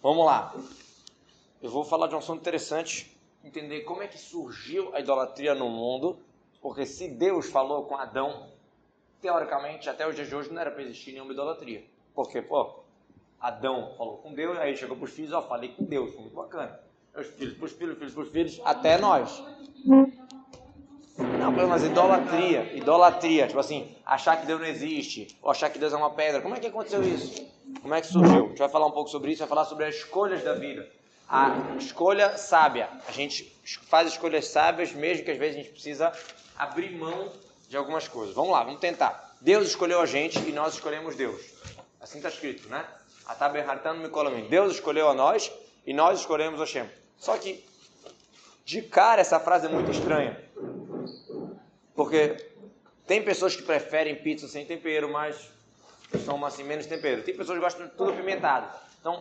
Vamos lá. Eu vou falar de um assunto interessante, entender como é que surgiu a idolatria no mundo, porque se Deus falou com Adão, teoricamente, até os dias de hoje não era para existir nenhuma idolatria. Porque, pô, Adão falou com Deus, aí chegou para os filhos, ó, falei com Deus, foi muito bacana. Os filhos para os filhos, filhos para os filhos, até nós. Não, mas idolatria, idolatria, tipo assim, achar que Deus não existe, ou achar que Deus é uma pedra. Como é que aconteceu isso? Como é que surgiu? A gente vai falar um pouco sobre isso, vai falar sobre as escolhas da vida. A escolha sábia. A gente faz escolhas sábias, mesmo que às vezes a gente precisa abrir mão de algumas coisas. Vamos lá, vamos tentar. Deus escolheu a gente e nós escolhemos Deus. Assim está escrito, né? Ataberhartano Mikolamin. Deus escolheu a nós e nós escolhemos Hashem. Só que, de cara, essa frase é muito estranha. Porque tem pessoas que preferem pizza sem tempero, mas são assim, menos tempero. Tem pessoas que gostam de tudo apimentado. Então,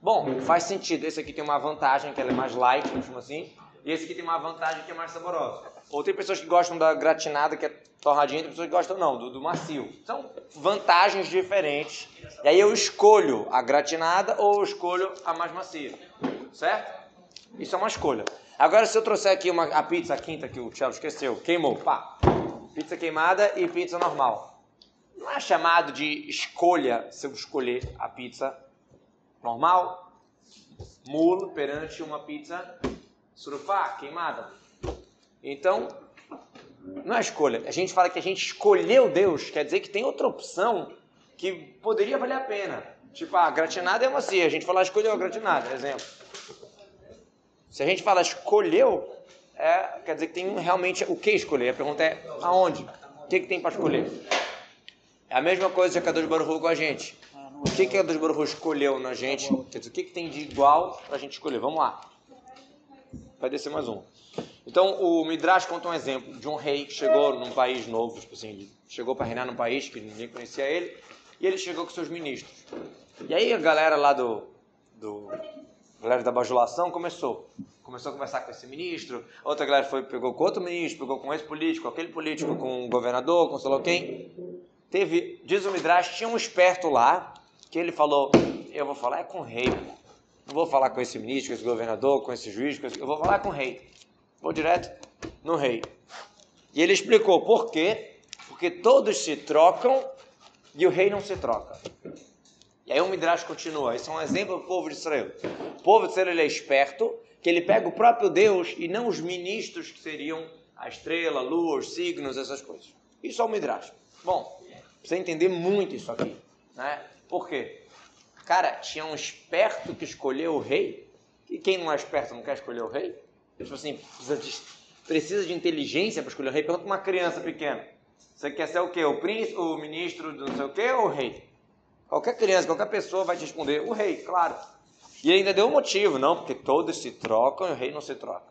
bom, faz sentido. Esse aqui tem uma vantagem, que ela é mais light, vamos assim. E esse aqui tem uma vantagem que é mais saborosa. Ou tem pessoas que gostam da gratinada, que é torradinha, tem pessoas que gostam não, do, do macio. São vantagens diferentes. E aí eu escolho a gratinada ou eu escolho a mais macia. Certo? Isso é uma escolha. Agora, se eu trouxer aqui uma, a pizza a quinta que o Thiago esqueceu, queimou, pá. Pizza queimada e pizza normal. Não é chamado de escolha se eu escolher a pizza normal, mulo perante uma pizza surufá, queimada. Então, não é escolha. A gente fala que a gente escolheu Deus, quer dizer que tem outra opção que poderia valer a pena. Tipo, a gratinada é macia. A gente fala, escolheu a gratinada, exemplo. Se a gente fala escolheu, é, quer dizer que tem realmente o que escolher. A pergunta é aonde? O que, que tem para escolher? É a mesma coisa de Kadosh Baruch com a gente. O que, que Kadosh Baruch escolheu na gente? Quer dizer, o que, que tem de igual para a gente escolher? Vamos lá. Vai descer mais um. Então, o Midrash conta um exemplo de um rei que chegou num país novo, tipo assim, chegou para reinar num país que ninguém conhecia ele, e ele chegou com seus ministros. E aí a galera lá do, do galera da bajulação começou. Começou a conversar com esse ministro, outra galera foi, pegou com outro ministro, pegou com esse político, aquele político, com o governador, com sei lá quem. Teve, diz o Midrash, tinha um esperto lá, que ele falou, eu vou falar é com o rei, não vou falar com esse ministro, com esse governador, com esse juiz, com esse... eu vou falar com o rei. Vou direto no rei. E ele explicou por quê? Porque todos se trocam e o rei não se troca. E aí o Midrash continua. Isso é um exemplo do povo de Israel. O povo de Israel ele é esperto, que ele pega o próprio Deus e não os ministros que seriam a estrela, a lua, os signos, essas coisas. Isso é o Midrash. Bom, precisa entender muito isso aqui. Né? Por quê? Cara, tinha um esperto que escolheu o rei. E quem não é esperto não quer escolher o rei? Tipo assim, precisa de, precisa de inteligência para escolher o rei. Pergunta uma criança pequena. Você quer ser o quê? O príncipe, o ministro do não sei o quê ou o rei? Qualquer criança, qualquer pessoa vai te responder, o rei, claro. E ainda deu um motivo, não, porque todos se trocam e o rei não se troca.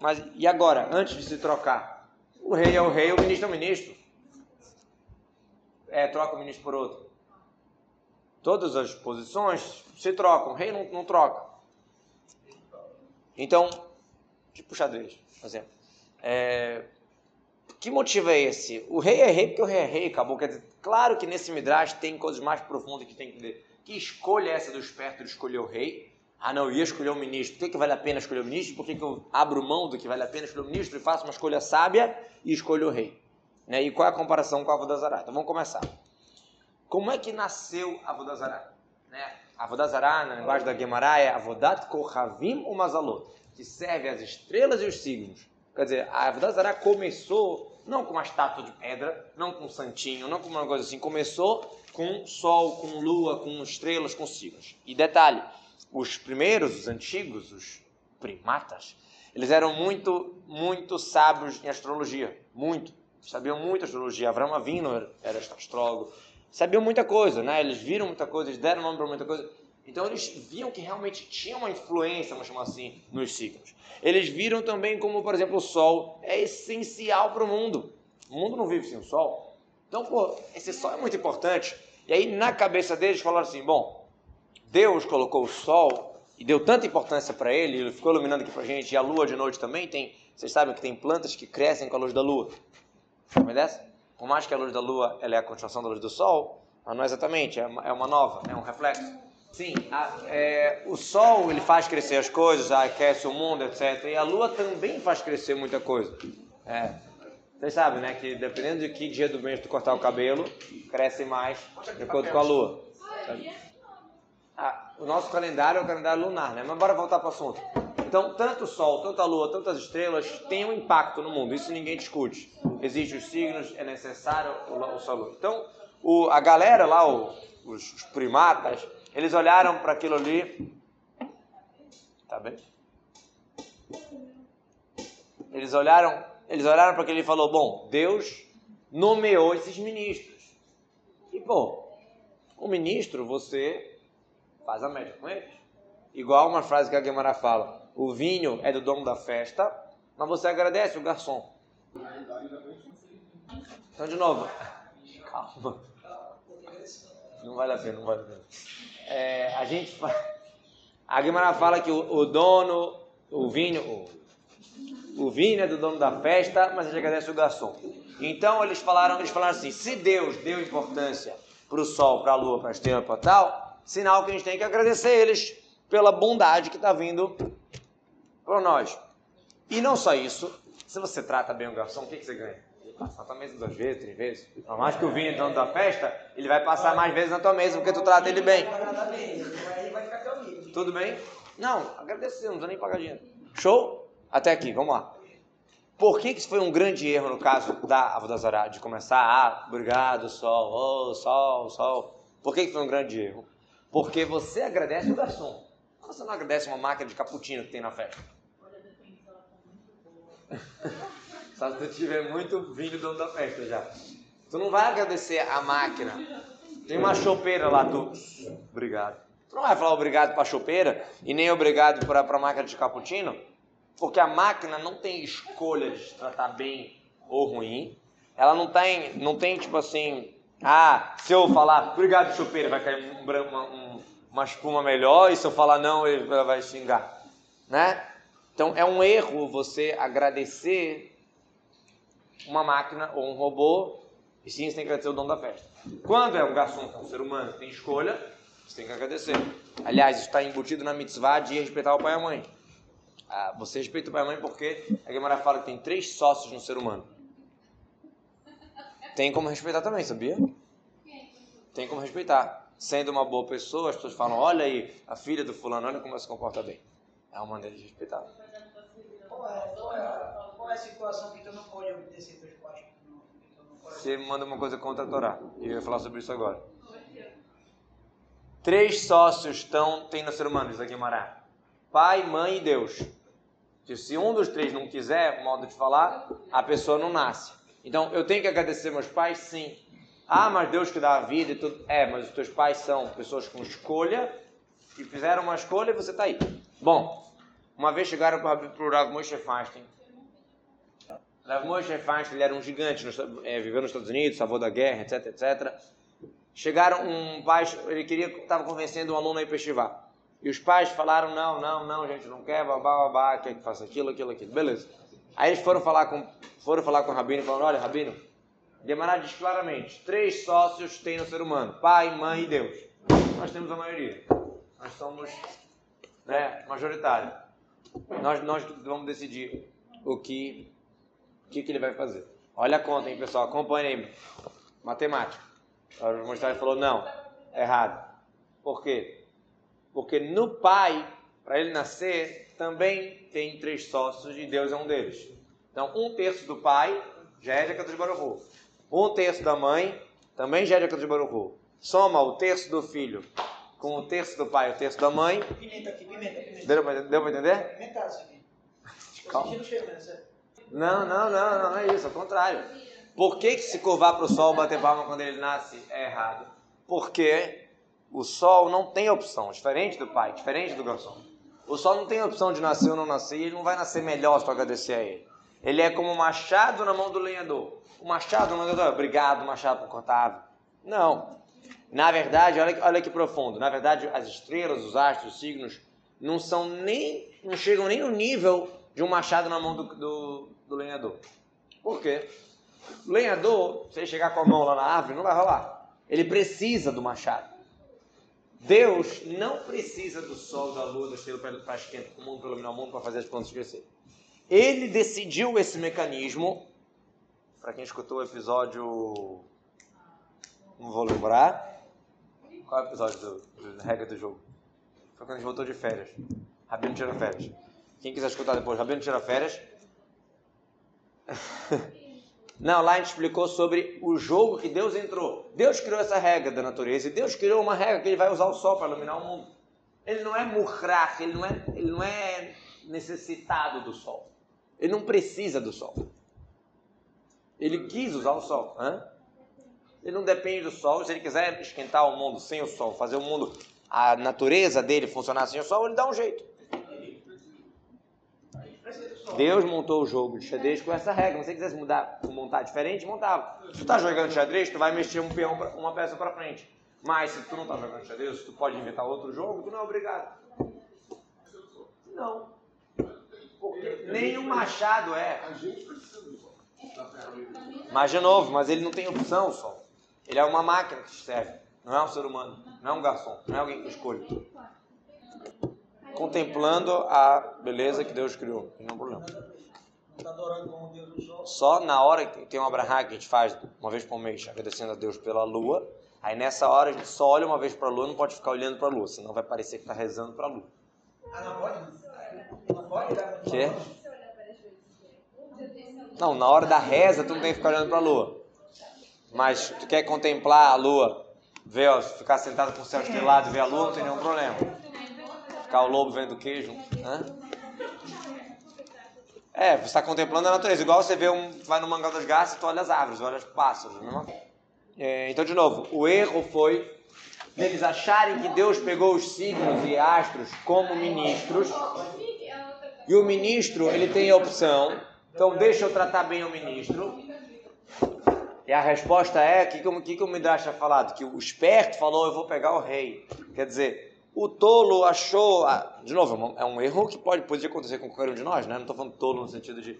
Mas e agora, antes de se trocar? O rei é o rei, o ministro é o ministro. É, troca o ministro por outro. Todas as posições se trocam, o rei não, não troca. Então, tipo xadrez, por exemplo. É, que motivo é esse? O rei é rei porque o rei é rei, acabou. Quer dizer, claro que nesse Midrash tem coisas mais profundas que tem que entender. Que escolha é essa do esperto de escolher o rei? Ah, não, eu ia escolher o ministro. Por que, que vale a pena escolher o ministro? Por que, que eu abro mão do que vale a pena escolher o ministro e faço uma escolha sábia e escolho o rei? Né? E qual é a comparação com a Avodazará? Então vamos começar. Como é que nasceu a Avodazará? Né? A Avodazará, na linguagem da Gemara, é Avodat Kohavim ou Mazalot, que serve as estrelas e os signos. Quer dizer, a Avodazará começou não com uma estátua de pedra, não com um santinho, não com uma coisa assim. Começou com sol, com lua, com estrelas, com signos. E detalhe, os primeiros, os antigos, os primatas, eles eram muito, muito sábios em astrologia. Muito. Sabiam muito astrologia. Avram Avinu era astrólogo. Sabiam muita coisa, né? Eles viram muita coisa, eles deram nome para muita coisa. Então eles viam que realmente tinha uma influência, vamos chamar assim, nos signos. Eles viram também como, por exemplo, o Sol é essencial para o mundo. O mundo não vive sem o Sol. Então, pô, esse Sol é muito importante. E aí, na cabeça deles, falaram assim: bom, Deus colocou o Sol e deu tanta importância para ele, ele ficou iluminando aqui para gente, e a Lua de noite também tem. Vocês sabem que tem plantas que crescem com a luz da Lua. Sabe dessa? Por mais que a luz da Lua ela é a continuação da luz do Sol, mas não é exatamente, é uma, é uma nova, é um reflexo. Sim, a, é, o sol ele faz crescer as coisas, aquece o mundo, etc. E a lua também faz crescer muita coisa. É, vocês sabem, né, que dependendo de que dia do mês tu cortar o cabelo, cresce mais de acordo com a lua. Ah, o nosso calendário é o calendário lunar, né? Mas bora voltar para o assunto. Então, tanto o Sol, tanto a Lua, tantas estrelas têm um impacto no mundo. Isso ninguém discute. Existem os signos, é necessário o, o Sol. Então, o, a galera lá, o, os, os primatas, eles olharam para aquilo ali. Tá bem? Eles olharam, eles olharam para aquilo e falou: "Bom, Deus nomeou esses ministros". E pô, o ministro você faz a média com eles. Igual uma frase que a Guimara fala: "O vinho é do dono da festa, mas você agradece o garçom". Então de novo, calma. Não vale a pena, não vale a pena. É, a gente a Guimara fala que o, o dono, o vinho, o, o, vinho é do dono da festa, mas a gente agradece o garçom. Então eles falaram, eles falaram assim: se Deus deu importância para o sol, para a lua, para a estrela, para tal, sinal que a gente tem que agradecer eles pela bondade que está vindo para nós. E não só isso, se você trata bem o garçom, o que, que você ganha? Passar na tua mesa duas vezes, três vezes. Por mais que o vinho é dono da festa, ele vai passar mais vezes na tua mesa porque tu trata ele bem. Tudo bem? Não, agradecer, não precisa nem pagar dinheiro. Show? Até aqui, vamos lá. Por que, que isso foi um grande erro no caso da Avodazará, de começar, ah, obrigado, sol, oh, sol, sol. Por que, que foi um grande erro? Porque você agradece o garçom. Você não agradece uma máquina de cappuccino que tem na festa. Só se tu tiver muito vinho dono da festa já. Tu não vai agradecer a máquina. Tem uma chopeira lá, tu. Obrigado. Tu não vai falar obrigado para chopeira e nem obrigado para a máquina de cappuccino, porque a máquina não tem escolha de tratar bem ou ruim. Ela não tem, não tem tipo assim, ah, se eu falar obrigado chopeira vai cair um, uma, uma espuma melhor e se eu falar não ele vai xingar, né? Então é um erro você agradecer uma máquina ou um robô, e sim, você tem que agradecer o dono da festa. Quando é um garçom, que é um ser humano, que tem escolha, você tem que agradecer. Aliás, está embutido na mitzvah de respeitar o pai e a mãe. Ah, você respeita o pai e a mãe porque a Gemara fala que tem três sócios no ser humano. Tem como respeitar também, sabia? Tem como respeitar. Sendo uma boa pessoa, as pessoas falam: olha aí, a filha do fulano, olha como ela se comporta bem. É uma maneira de respeitar. Qual é, qual é a situação que tu não pode obedecer teus pais? Você manda uma coisa contra a Torá. E eu ia falar sobre isso agora. Três sócios estão, tem no ser humano, diz aqui Mará. Pai, mãe e Deus. Que se um dos três não quiser, modo de falar, a pessoa não nasce. Então, eu tenho que agradecer meus pais? Sim. Ah, mas Deus que dá a vida e tudo. É, mas os teus pais são pessoas com escolha e fizeram uma escolha e você está aí. Bom, uma vez chegaram para o Rav Moshe Feinstein. Rav Moshe Feinstein, ele era um gigante, é, viveu nos Estados Unidos, salvou da guerra, etc, etc. Chegaram um pai, ele queria, estava convencendo um aluno a ir para E os pais falaram, não, não, não, gente, não quer, babá, babá, quer que faça aquilo, aquilo, aquilo. Beleza. Aí eles foram falar com, foram falar com o Rabino falaram, olha, Rabino, Demará diz claramente, três sócios tem no ser humano, pai, mãe e Deus. Nós temos a maioria. Nós somos né, majoritário. Nós, nós vamos decidir o que, o que, que ele vai fazer. Olha a conta, hein, pessoal. Acompanhe aí. Matemática. O Moisés falou, não, errado. Por quê? Porque no pai, para ele nascer, também tem três sócios e Deus é um deles. Então, um terço do pai já é de Akadosh Baruch Um terço da mãe também já é de Akadosh Baruch Soma o terço do filho com o terço do pai e o terço da mãe. Pimenta aqui, pimenta, pimenta. Deu para deu entender? Pimentado isso aqui. Calma. Não, não, não, não é isso, ao contrário. Por que, que se curvar para o sol bater palma quando ele nasce é errado? Porque o sol não tem opção, diferente do pai, diferente do garçom. O sol não tem opção de nascer ou não nascer, ele não vai nascer melhor se tu agradecer a ele. Ele é como um machado na mão do lenhador. O machado no lenhador, obrigado, machado por cortar Não. Na verdade, olha, olha que profundo. Na verdade, as estrelas, os astros, os signos, não são nem, não chegam nem no nível de um machado na mão do, do, do lenhador. Por quê? O lenhador, se ele chegar com a mão lá na árvore, não vai rolar. Ele precisa do machado. Deus não precisa do sol, da lua, do estrela para esquentar o mundo, para iluminar o mundo, para fazer as plantas crescer. Ele decidiu esse mecanismo. Para quem escutou o episódio. Não vou lembrar. Qual é o episódio do, do regra do jogo? Foi quando a gente voltou de férias. Rabino tira férias. Quem quiser escutar depois, Rabino tira férias. Não, lá a gente explicou sobre o jogo que Deus entrou. Deus criou essa regra da natureza e Deus criou uma regra que ele vai usar o sol para iluminar o mundo. Ele não é murrach, ele não é, ele não é necessitado do sol. Ele não precisa do sol. Ele quis usar o sol. Hã? Ele não depende do sol. Se ele quiser esquentar o mundo sem o sol, fazer o mundo, a natureza dele funcionar sem o sol, ele dá um jeito. Deus montou o jogo de xadrez com essa regra. Se você quisesse mudar, montar diferente, montava. Se tu tá jogando xadrez, tu vai mexer um peão, pra, uma peça para frente. Mas se tu não tá jogando xadrez, tu pode inventar outro jogo, tu não é obrigado. Não. Porque nenhum machado é. Mas de novo, mas ele não tem opção só. Ele é uma máquina que serve. Não é um ser humano. Não é um garçom. Não é alguém que escolhe contemplando a beleza que Deus criou. Não tem problema. Só na hora que tem um Abraham que a gente faz uma vez por mês, agradecendo a Deus pela lua. Aí nessa hora a gente só olha uma vez para a lua, não pode ficar olhando para a lua, senão vai parecer que está rezando para a lua. Ah, não pode? Não pode? Quê? Não, na hora da reza tu não tem que ficar olhando para a lua. Mas tu quer contemplar a lua, ver, ficar sentado com o céu estrelado e ver a lua, não tem nenhum problema. Ficar o lobo vendo queijo. Hã? É, você está contemplando a natureza. Igual você vê um, vai no mangal das garças e tu olha as árvores, olha os pássaros. Mesma... É, então, de novo, o erro foi deles acharem que Deus pegou os signos e astros como ministros. E o ministro, ele tem a opção. Então, deixa eu tratar bem o ministro. E a resposta é, o que, que, que o Midrash ha falado? Que o esperto falou, eu vou pegar o rei. Quer dizer, o tolo achou. Ah, de novo, é um erro que pode, pode acontecer com qualquer um de nós, né? Não estou falando tolo no sentido de.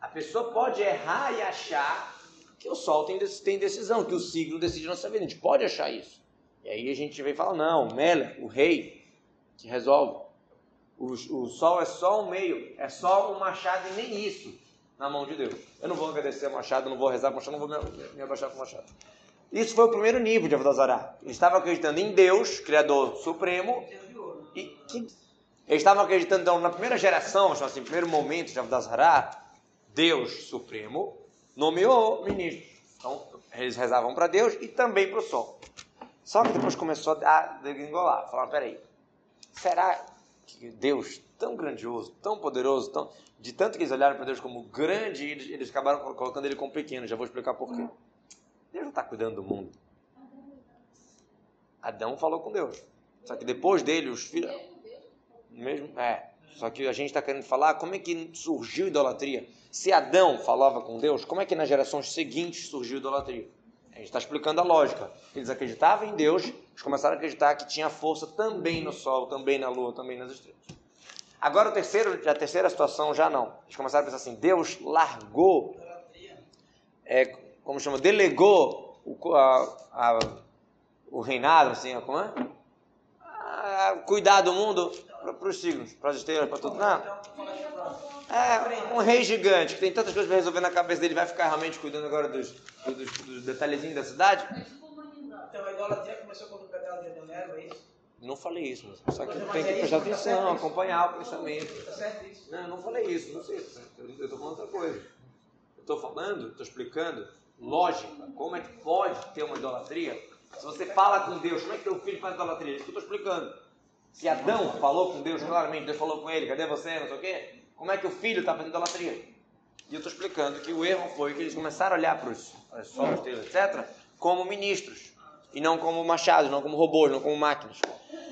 A pessoa pode errar e achar que o sol tem, tem decisão, que o signo decide nossa vida. A gente pode achar isso. E aí a gente vem falar: não, Mela, o rei, que resolve. O, o sol é só um meio, é só um machado e nem isso na mão de Deus. Eu não vou agradecer ao machado, não vou rezar o machado, não vou me, me abaixar com o machado. Isso foi o primeiro nível de Avodazará. Eles estavam acreditando em Deus, Criador Supremo, e que, eles estavam acreditando então, na primeira geração, assim, primeiro momento de Avodazará, Deus Supremo nomeou ministros. Então, eles rezavam para Deus e também para o sol. Só que depois começou a degringolar. Falaram, peraí, será que Deus, tão grandioso, tão poderoso, tão, de tanto que eles olharam para Deus como grande, eles, acabaram colocando ele como pequeno. Já vou explicar por quê. Deus não está cuidando do mundo. Adão falou com Deus. Só que depois dele, os filhos. Mesmo, é. Só que a gente está querendo falar como é que surgiu idolatria. Se Adão falava com Deus, como é que nas gerações seguintes surgiu idolatria? A gente está explicando a lógica. Eles acreditavam em Deus, eles começaram a acreditar que tinha força também no sol, também na lua, também nas estrelas. Agora o terceiro, a terceira situação já não. Eles começaram a pensar assim: Deus largou é, como chama, delegou o, a, a, o reinado, assim, como é? A, cuidar do mundo para os signos, para as estrelas, para tudo. Não. É um rei gigante que tem tantas coisas para resolver na cabeça dele, vai ficar realmente cuidando agora dos, dos, dos detalhezinhos da cidade? Então a idolatria começou quando o pecado de Adão é isso? Não falei isso, mas só que tem que prestar atenção, acompanhar o pensamento. Tá certo isso? Não, eu não falei isso, não sei. Eu estou falando outra coisa. Eu estou falando, estou explicando lógica. Como é que pode ter uma idolatria? Se você fala com Deus, como é que teu filho faz idolatria? Isso que eu estou explicando. Se Adão falou com Deus claramente, Deus falou com ele, cadê você, não sei o quê? Como é que o filho está fazendo idolatria? E eu estou explicando que o erro foi que eles começaram a olhar para os solos, etc., como ministros, e não como machados, não como robôs, não como máquinas.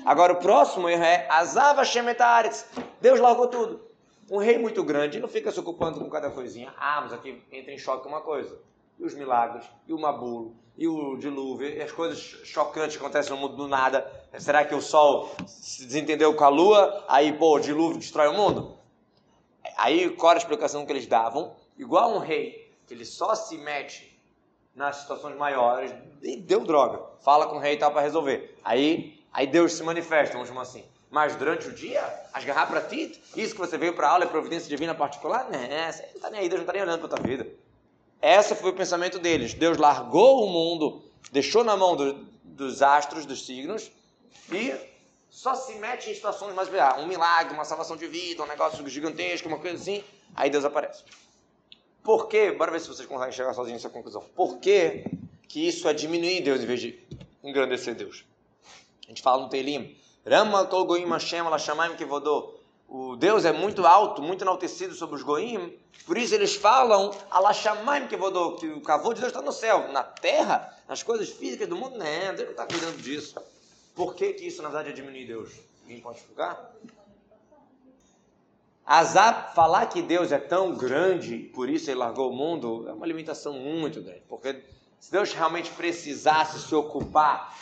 Agora o próximo erro é Azava Shemetaretz. Deus largou tudo. Um rei muito grande não fica se ocupando com cada coisinha. Ah, mas aqui entra em choque uma coisa e os milagres, e o Mabulo, e o dilúvio, e as coisas chocantes que acontecem no mundo do nada. Será que o sol se desentendeu com a lua, aí, pô, o dilúvio destrói o mundo? Aí, qual era a explicação que eles davam? Igual um rei, que ele só se mete nas situações maiores e deu droga. Fala com o rei e tal para resolver. Aí, aí Deus se manifesta, vamos chamar assim. Mas durante o dia, as garrar para ti, isso que você veio para aula é providência divina particular? Né, você não está nem aí, Deus não está nem olhando para tua vida. Esse foi o pensamento deles. Deus largou o mundo, deixou na mão do, dos astros, dos signos, e só se mete em situações mais. Ah, um milagre, uma salvação de vida, um negócio gigantesco, uma coisa assim. Aí Deus aparece. Por quê? Bora ver se vocês conseguem chegar sozinhos nessa conclusão. Por que, que isso é diminuir Deus em vez de engrandecer Deus? A gente fala no Teilim. Rama kol goim Hashem ala shamayim kevodô. O Deus é muito alto, muito enaltecido sobre os goim. Por isso eles falam ala shamayim kevodô. Que o cavô de Deus está no céu. Na terra, nas coisas físicas do mundo, não. Deus não está cuidando disso. Por que, que isso, na verdade, é diminuir Deus? Alguém pode explicar? Azar, falar que Deus é tão grande, por isso ele largou o mundo, é uma limitação muito grande. Porque se Deus realmente precisasse se ocupar,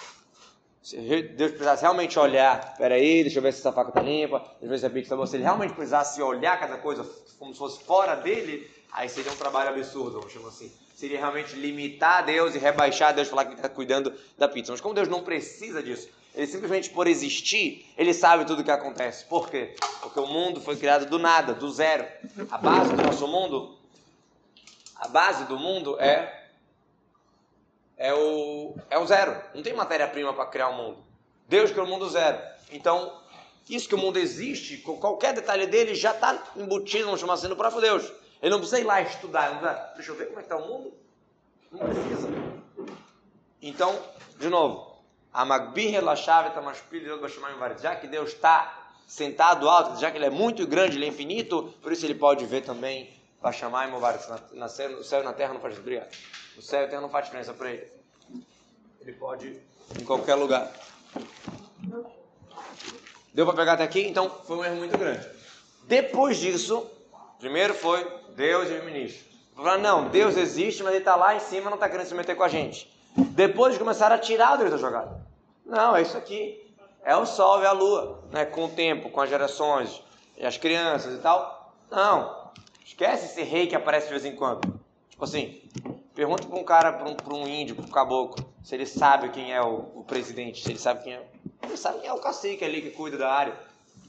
se Deus precisasse realmente olhar, peraí, deixa eu ver se essa faca está limpa, deixa eu ver se a pizza está boa. Se ele realmente precisasse olhar cada coisa como se fosse fora dele, aí seria um trabalho absurdo, vamos chamar assim. Seria realmente limitar Deus e rebaixar Deus, falar que está cuidando da pizza. Mas como Deus não precisa disso, ele simplesmente por existir, ele sabe tudo o que acontece. Por quê? Porque o mundo foi criado do nada, do zero. A base do nosso mundo, a base do mundo é é o é o zero. Não tem matéria-prima para criar o mundo. Deus criou o mundo zero. Então, isso que o mundo existe, qualquer detalhe dele já está embutido, vamos chamar assim, no próprio Deus. Ele não precisa ir lá estudar, precisa, deixa eu ver como é que está o mundo. Não precisa. Então, de novo, já que Deus está sentado alto, já que Ele é muito grande, Ele é infinito, por isso Ele pode ver também Bashamai Movaretz. No céu e na terra não faz diferença. No céu e na terra não faz diferença para Ele. Ele pode ir em qualquer lugar. Deu para pegar até aqui? Então foi um erro muito grande. Depois disso, primeiro foi Deus e o ministro. Falaram, não, Deus existe, mas ele está lá em cima não está querendo se meter com a gente. Depois começaram a tirar o Deus da jogada. Não, é isso aqui. É o sol e a lua, né? Com o tempo, com as gerações, e as crianças e tal. Não. Esquece esse rei que aparece de vez em quando. Tipo assim, pergunta para um cara, para um, pra um índio, para um caboclo, se ele sabe quem é o, o, presidente, se ele sabe quem é. Ele sabe quem é o cacique ali que cuida da área.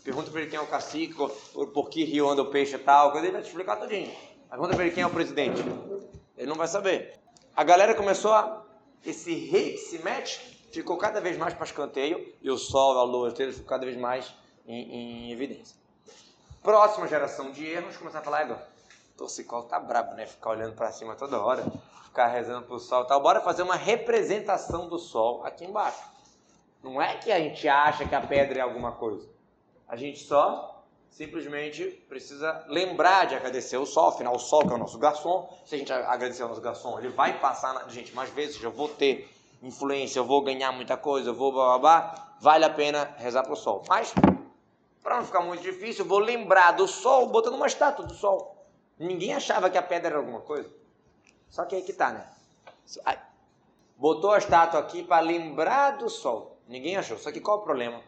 Pergunta para ele quem é o cacique, por, que rio anda o peixe e tal, ele vai te explicar tudinho. Pergunta para ele quem é o presidente. Ele não vai saber. A galera começou a esse rei que se mete ficou cada vez mais para escanteio e o sol, a lua, ficam cada vez mais em, em, evidência. Próxima geração de erros, começar a falar, agora, torcicolo tá brabo, né? Ficar olhando para cima toda hora, ficar rezando para o sol e tal. Bora fazer uma representação do sol aqui embaixo. Não é que a gente acha que a pedra é alguma coisa. A gente só simplesmente precisa lembrar de agradecer o sol, afinal o sol que é o nosso garçom, se a gente agradecer ao nosso garçom, ele vai passar na gente mais vezes, eu vou ter influência, eu vou ganhar muita coisa, eu vou blá vale a pena rezar para o sol. Mas, para não ficar muito difícil, eu vou lembrar do sol botando uma estátua do sol. Ninguém achava que a pedra era alguma coisa. Só que aí que tá, né? Botou a estátua aqui para lembrar do sol. Ninguém achou. Só que qual o problema?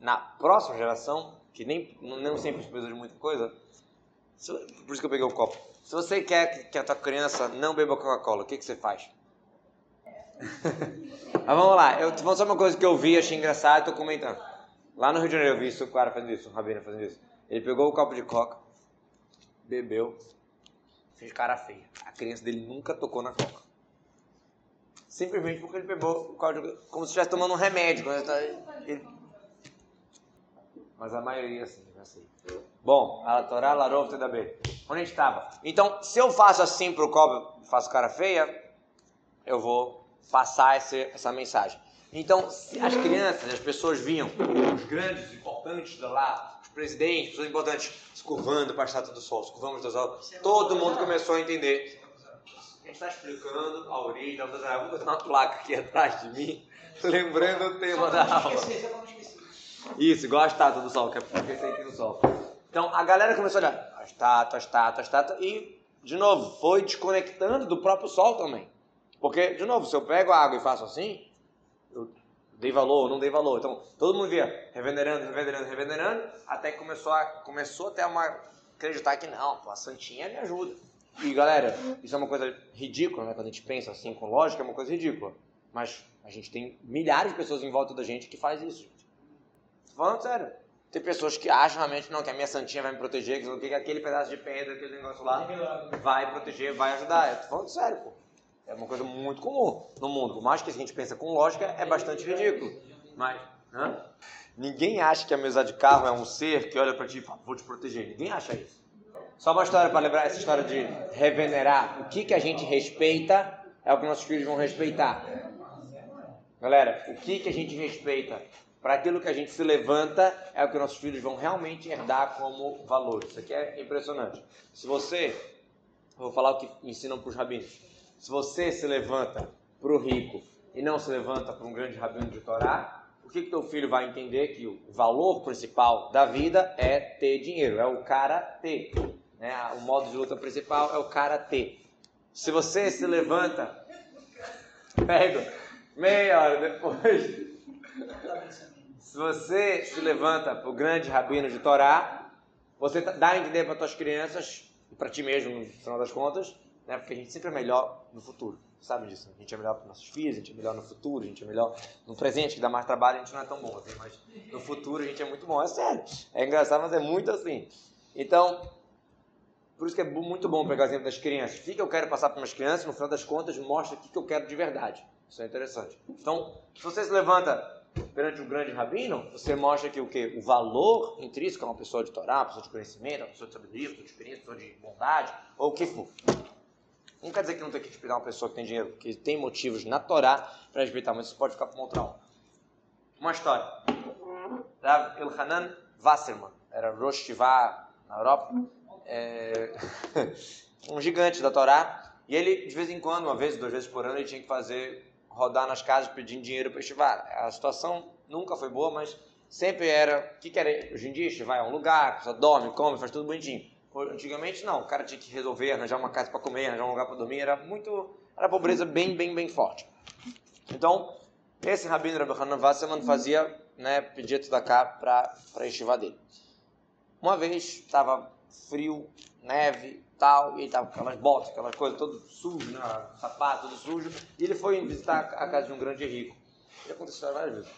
Na próxima geração, que nem não sempre precisa de muita coisa. Por isso que eu peguei o copo. Se você quer que a tua criança não beba Coca-Cola, o que, que você faz? Mas vamos lá, eu vou só uma coisa que eu vi, achei engraçado e tô comentando. Lá no Rio de Janeiro eu vi isso, o cara fazendo isso, o Rabino fazendo isso. Ele pegou o copo de coca, bebeu, fez cara feia. A criança dele nunca tocou na coca. Simplesmente porque ele pegou o de como se estivesse tomando um remédio. Ele mas a maioria sim, já sei. Bom, a Torá, Larov, bem. Onde a gente estava? Então, se eu faço assim para o copo, faço cara feia, eu vou passar esse, essa mensagem. Então, as crianças, as pessoas vinham, os grandes, importantes da lá, os presidentes, pessoas importantes, se curvando para a estátua do sol, se do sol. Todo mundo começou a entender. A gente está explicando a origem da Vou botar uma placa aqui atrás de mim, lembrando o tema da aula. Isso, igual a estátua do sol, que é porque aqui no sol. Então a galera começou a olhar a estátua, a estátua, a estátua, e, de novo, foi desconectando do próprio sol também. Porque, de novo, se eu pego a água e faço assim, dei valor ou não dei valor. Então, todo mundo via revenerando, revenerando, revenerando, até que começou, a, começou até uma acreditar que não, a Santinha me ajuda. E galera, isso é uma coisa ridícula, né? Quando a gente pensa assim com lógica, é uma coisa ridícula. Mas a gente tem milhares de pessoas em volta da gente que faz isso. Gente. Tô falando sério. Tem pessoas que acham realmente não, que a minha santinha vai me proteger, que aquele pedaço de pedra, aquele negócio lá, vai proteger, vai ajudar. Eu tô falando sério, pô. É uma coisa muito comum no mundo. Por mais que a gente pense com lógica, é bastante ridículo. Mas, né? Ninguém acha que a mesa de carro é um ser que olha para ti e fala, vou te proteger. Ninguém acha isso. Só uma história para lembrar essa história de revenerar. O que, que a gente respeita é o que nossos filhos vão respeitar. Galera, o que, que a gente respeita para aquilo que a gente se levanta é o que nossos filhos vão realmente herdar como valor. Isso aqui é impressionante. Se você, vou falar o que ensinam para os rabinos. Se você se levanta para o rico e não se levanta para um grande rabino de Torá, o que, que teu filho vai entender? Que o valor principal da vida é ter dinheiro, é o cara ter. Né? O modo de luta principal é o cara ter. Se você se levanta, pega meia hora depois se você se levanta para o grande rabino de Torá, você tá, dá a entender para suas crianças e para ti mesmo, no final das contas, né? porque a gente sempre é melhor no futuro. Sabe disso? A gente é melhor para nossos filhos, a gente é melhor no futuro, a gente é melhor no presente, que dá mais trabalho, a gente não é tão bom assim, mas no futuro a gente é muito bom. É sério. É engraçado, mas é muito assim. Então, por isso que é muito bom pegar o exemplo das crianças. O que eu quero passar para minhas crianças, no final das contas, mostra o que eu quero de verdade. Isso é interessante. Então, se você se levanta perante um grande rabino, você mostra que o que o valor intrínseco é uma pessoa de Torá, uma pessoa de conhecimento, uma pessoa de sabedoria, uma pessoa de experiência, uma pessoa de bondade, ou o que for. Não quer dizer que não tem que respeitar uma pessoa que tem dinheiro, porque tem motivos na Torá para respeitar, mas isso pode ficar para uma outra aula. Uma história. Rav Elhanan Wasserman, era Rosh Shivá na Europa, é... um gigante da Torá, e ele, de vez em quando, uma vez, duas vezes por ano, ele tinha que fazer rodar nas casas pedindo dinheiro para estivar. A situação nunca foi boa, mas sempre era. O que, que era? Hoje em dia, estivar é um lugar, a pessoa dorme, come, faz tudo bonitinho. Antigamente, não. O cara tinha que resolver, arranjar uma casa para comer, arranjar um lugar para dormir. Era muito. Era pobreza bem, bem, bem forte. Então, esse Rabino Rabbi Hanan Wasserman fazia, né, pedia cá para a estiva dele. Uma vez, estava frio, neve, tal, e ele tava com aquelas botas, aquelas coisas, todo sujo, né? sapato todo sujo, e ele foi visitar a casa de um grande rico. Isso aconteceu várias vezes.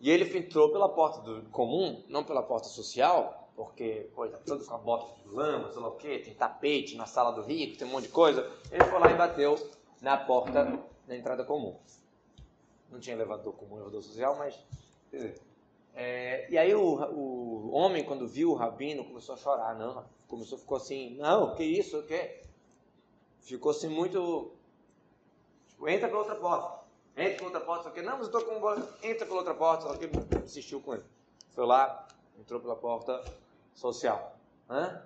E ele entrou pela porta do comum, não pela porta social, porque, pô, tá todo com a bota de lama, sei lá o quê, tem tapete na sala do rico, tem um monte de coisa. Ele foi lá e bateu na porta da entrada comum. Não tinha elevador comum, elevador social, mas, quer dizer, é, e aí o, o homem, quando viu o rabino, começou a chorar. Não, começou, ficou assim, não, que isso, o que? Ficou assim muito... Tipo, entra pela outra porta. Entra pela outra porta, só que, não, mas eu tô com... Entra pela outra porta, só que insistiu com ele. Foi lá, entrou pela porta social. Hã?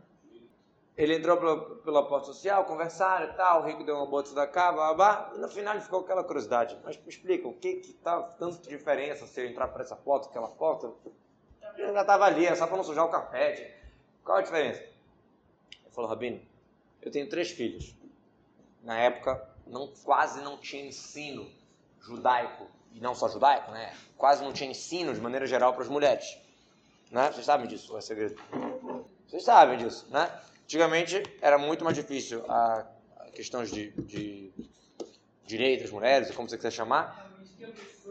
Ele entrou pela, pela porta social, conversaram e tal, o rico deu uma bota da cá, blá, blá, e no final ele ficou com aquela curiosidade. Mas me explica, o que que tá tanta diferença se eu entrar por essa porta, aquela porta? Eu já estava ali, é só para não sujar o carpete. Qual a diferença? Ele falou, Rabino, eu tenho três filhos. Na época, não, quase não tinha ensino judaico, e não só judaico, né? Quase não tinha ensino de maneira geral para as mulheres. Né? Vocês sabem disso, é segredo. Vocês sabem disso, né? Antigamente era muito mais difícil a, questões de, de direito das mulheres, como você quiser chamar,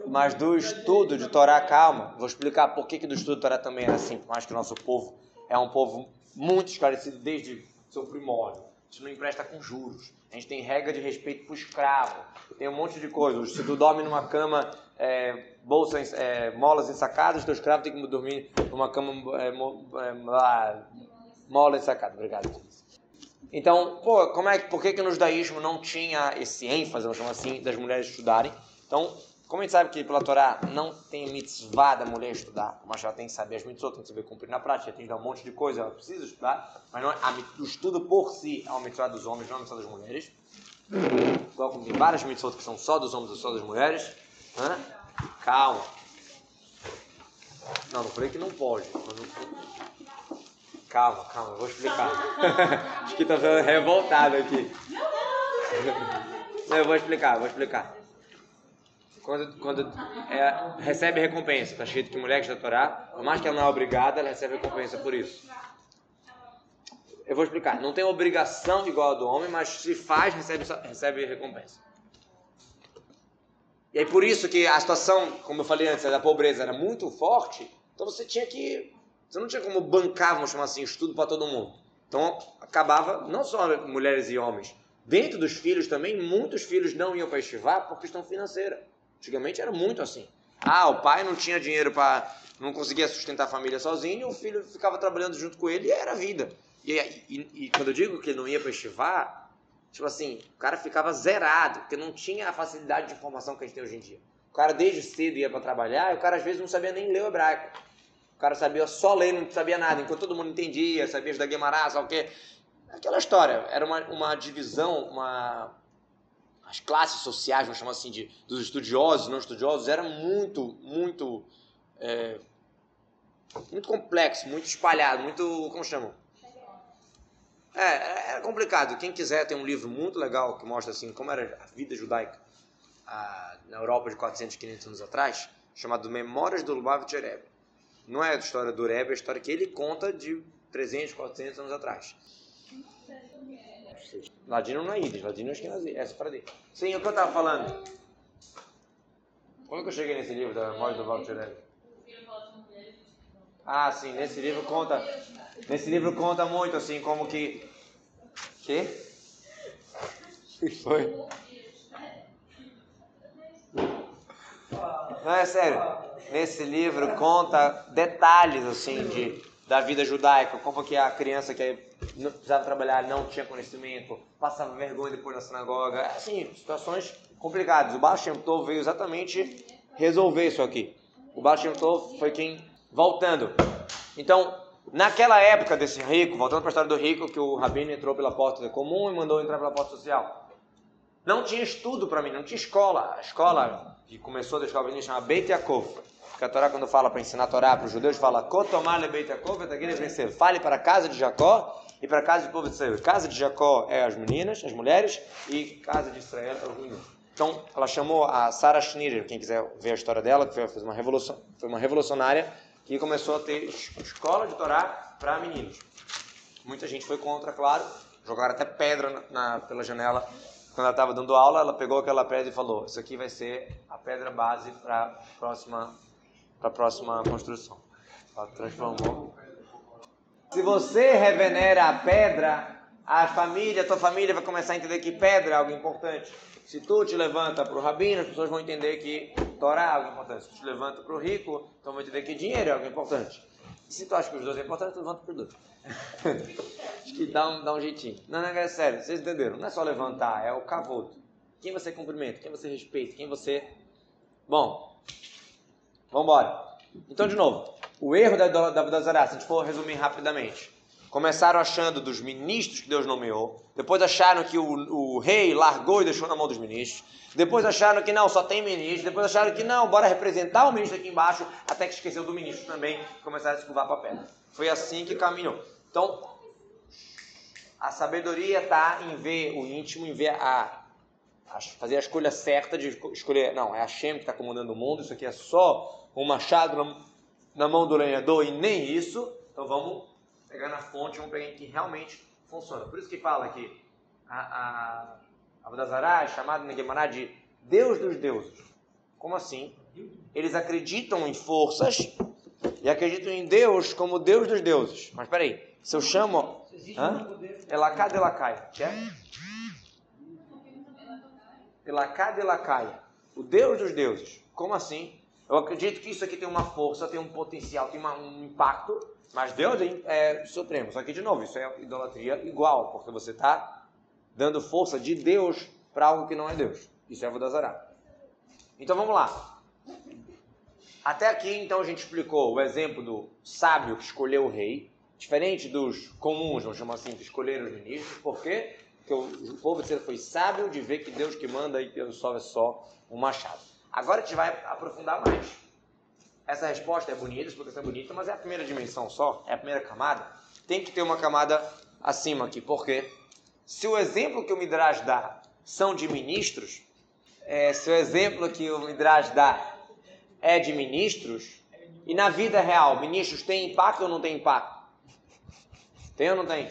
mas do estudo de Torá, calma, vou explicar por que, que do estudo de Torá também é assim, por mais que o nosso povo é um povo muito esclarecido desde seu primórdio. Gente não empresta com juros. A gente tem regra de respeito para o escravo. Tem um monte de coisas. Se tu dorme numa cama, é, bolsa, é, molas ensacadas, teu escravo tem que dormir numa cama é, mo, é, Mola e sacada, obrigado. Então, pô, como é, por que, que no judaísmo não tinha esse ênfase, vamos chamar assim, das mulheres estudarem? Então, como a gente sabe que pela Torá não tem mitzvah da mulher estudar, mas ela tem que saber as mitzvot, tem que saber cumprir na prática, tem que dar um monte de coisa, ela precisa estudar, mas não, é, a, o estudo por si é uma mitzvah dos homens, não é uma mitzvah das mulheres. Igual como tem várias mitzvot que são só dos homens e só das mulheres. Hã? Calma. Não, não falei que não pode. Calma, calma, eu vou explicar. Acho que tá ficando revoltado aqui. Não, eu vou explicar, eu vou explicar. Quando, quando é, recebe recompensa, está escrito que mulher que está Torá, por mais que ela não é obrigada, ela recebe recompensa por isso. eu vou explicar. Não tem obrigação igual a do homem, mas se faz, recebe, recebe recompensa. E aí por isso que a situação, como eu falei antes, da pobreza era muito forte, então você tinha que. Você não tinha como bancar, vamos chamar assim, estudo para todo mundo. Então acabava, não só mulheres e homens, dentro dos filhos também, muitos filhos não iam para estivar por questão financeira. Antigamente era muito assim. Ah, o pai não tinha dinheiro para. não conseguia sustentar a família sozinho, o filho ficava trabalhando junto com ele e era a vida. E, e, e quando eu digo que ele não ia para estivar, Tipo assim, o cara ficava zerado, porque não tinha a facilidade de informação que a gente tem hoje em dia. O cara desde cedo ia para trabalhar e o cara às vezes não sabia nem ler o hebraico. O cara sabia só ler, não sabia nada, enquanto todo mundo entendia, sabia da Guimarães, sabe o quê. Aquela história, era uma, uma divisão, uma... As classes sociais, vamos chamar assim, de, dos estudiosos não estudiosos, era muito, muito... É, muito complexo, muito espalhado, muito... como chamam? É, é, era complicado. Quem quiser tem um livro muito legal que mostra assim como era a vida judaica a, na Europa de 400, 500 anos atrás, chamado Memórias do Lubavitch Rebbe. Não é a história do Rebbe, é a história que ele conta de 300, 400 anos atrás. Ladino não é Yiddish, Ladino é essa para dele. Sim, o que eu estava falando. Como que eu cheguei nesse livro da Memórias do Lubavitch Rebbe? Ah, sim, nesse livro conta Nesse livro conta muito assim como que. Que? que foi? Não, é sério. Nesse livro conta detalhes assim de, da vida judaica, como que a criança que não precisava trabalhar não tinha conhecimento, passava vergonha depois na sinagoga, assim, situações complicadas. O Baal Tov veio exatamente resolver isso aqui. O Baal Tov foi quem, voltando. Então, Naquela época desse rico, voltando para a história do rico, que o rabino entrou pela porta comum e mandou entrar pela porta social. Não tinha estudo para mim, não tinha escola. A escola que começou da escola rabínica chama Beit Yaakov. Porque a Torá, quando fala para ensinar a Torá para os judeus, fala vencer. Fale para a casa de Jacó e para a casa do povo de Israel. Casa de Jacó é as meninas, as mulheres, e casa de Israel é os meninos. Então, ela chamou a Sarah Schneider, quem quiser ver a história dela, que foi, uma, revolução, foi uma revolucionária que começou a ter escola de Torá para meninos. Muita gente foi contra, claro, jogaram até pedra na, na pela janela. Quando ela estava dando aula, ela pegou aquela pedra e falou: Isso aqui vai ser a pedra base para a próxima, próxima construção. Ela transformou. Se você revenera a pedra, a família, a tua família vai começar a entender que pedra é algo importante. Se tu te levanta para o rabino, as pessoas vão entender que Torá é algo importante. Se tu te levanta para o rico, então vão entender que dinheiro é algo importante. E se tu acha que os dois é importante, tu levanta para os dois. Acho que dá um, dá um jeitinho. Não, não, é sério, vocês entenderam? Não é só levantar, é o cavoto. Quem você cumprimenta, quem você respeita, quem você... Bom, vamos embora. Então, de novo, o erro da, da, se a gente for resumir rapidamente. Começaram achando dos ministros que Deus nomeou. Depois acharam que o, o rei largou e deixou na mão dos ministros. Depois acharam que não, só tem ministro. Depois acharam que não, bora representar o ministro aqui embaixo. Até que esqueceu do ministro também. Começaram a se curvar para a pedra. Foi assim que caminhou. Então, a sabedoria está em ver o íntimo, em ver a, a, fazer a escolha certa de escolher. Não, é a Shem que está comandando o mundo. Isso aqui é só um machado na, mão do lenhador e nem isso. Então vamos pegar na fonte, vamos pegar em que realmente funciona. Por isso que fala que a, a Abdazará é chamado na Gemara de Deus dos deuses. Como assim? Eles acreditam em forças e acreditam em Deus como Deus dos deuses. Mas peraí, se eu chamo. Elacá de Elacai. Que é? Elacá de Elacai. O Deus dos deuses. Como assim? Eu acredito que isso aqui tem uma força, tem um potencial, tem uma, um impacto mas Deus é supremo. Só que, de novo, isso é idolatria igual, porque você está dando força de Deus para algo que não é Deus. Isso é Vodazará. Então vamos lá. Até aqui, então, a gente explicou o exemplo do sábio que escolheu o rei, diferente dos comuns, vamos chamar assim, que escolheram os ministros. Por quê? Porque o povo de Israel foi sábio de ver que Deus que manda e Deus só é só um machado. Agora a gente vai aprofundar mais. Essa resposta é bonita, a explicação é bonita, mas é a primeira dimensão só, é a primeira camada. Tem que ter uma camada acima aqui, porque se o exemplo que o Midrash dá são de ministros, é, se o exemplo que o Midrash dá é de ministros, e na vida real, ministros têm impacto ou não têm impacto? Tem ou não tem?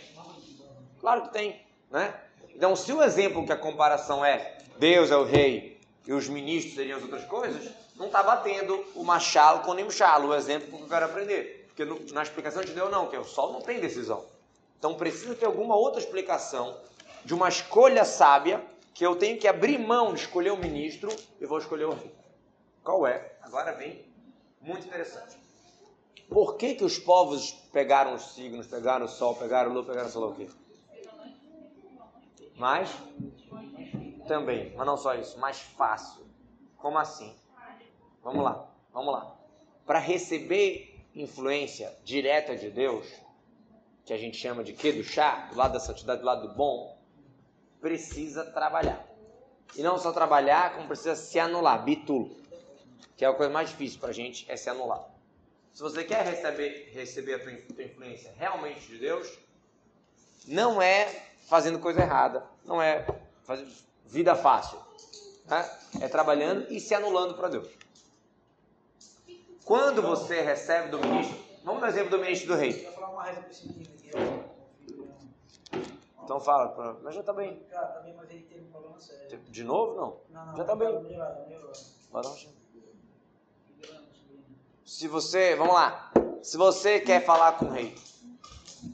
Claro que tem, né? Então, se o exemplo que a comparação é Deus é o rei e os ministros seriam as outras coisas, não está batendo o machalo com o nimchalo, o exemplo que eu quero aprender. Porque no, na explicação de Deus não, que o sol não tem decisão. Então precisa ter alguma outra explicação de uma escolha sábia que eu tenho que abrir mão de escolher o ministro e vou escolher o rei. Qual é? Agora vem muito interessante. Por que, que os povos pegaram os signos, pegaram o sol, pegaram o lua, pegaram sei lá o quê? Mas também, mas não só isso, mais fácil. Como assim? Vamos lá, vamos lá. Para receber influência direta de Deus, que a gente chama de que do chá, do lado da santidade, do lado do bom, precisa trabalhar. E não só trabalhar, como precisa se anular, bitul, que é a coisa mais difícil para a gente, é se anular. Se você quer receber, receber a tua influência realmente de Deus, não é fazendo coisa errada, não é fazendo vida fácil. Né? É trabalhando e se anulando para Deus. Quando você recebe do ministro, vamos dar exemplo do ministro do rei. Então fala, mas já está bem. Tá. De novo, não? Já tá bem. chá. Se você, vamos lá, se você quer falar com o rei,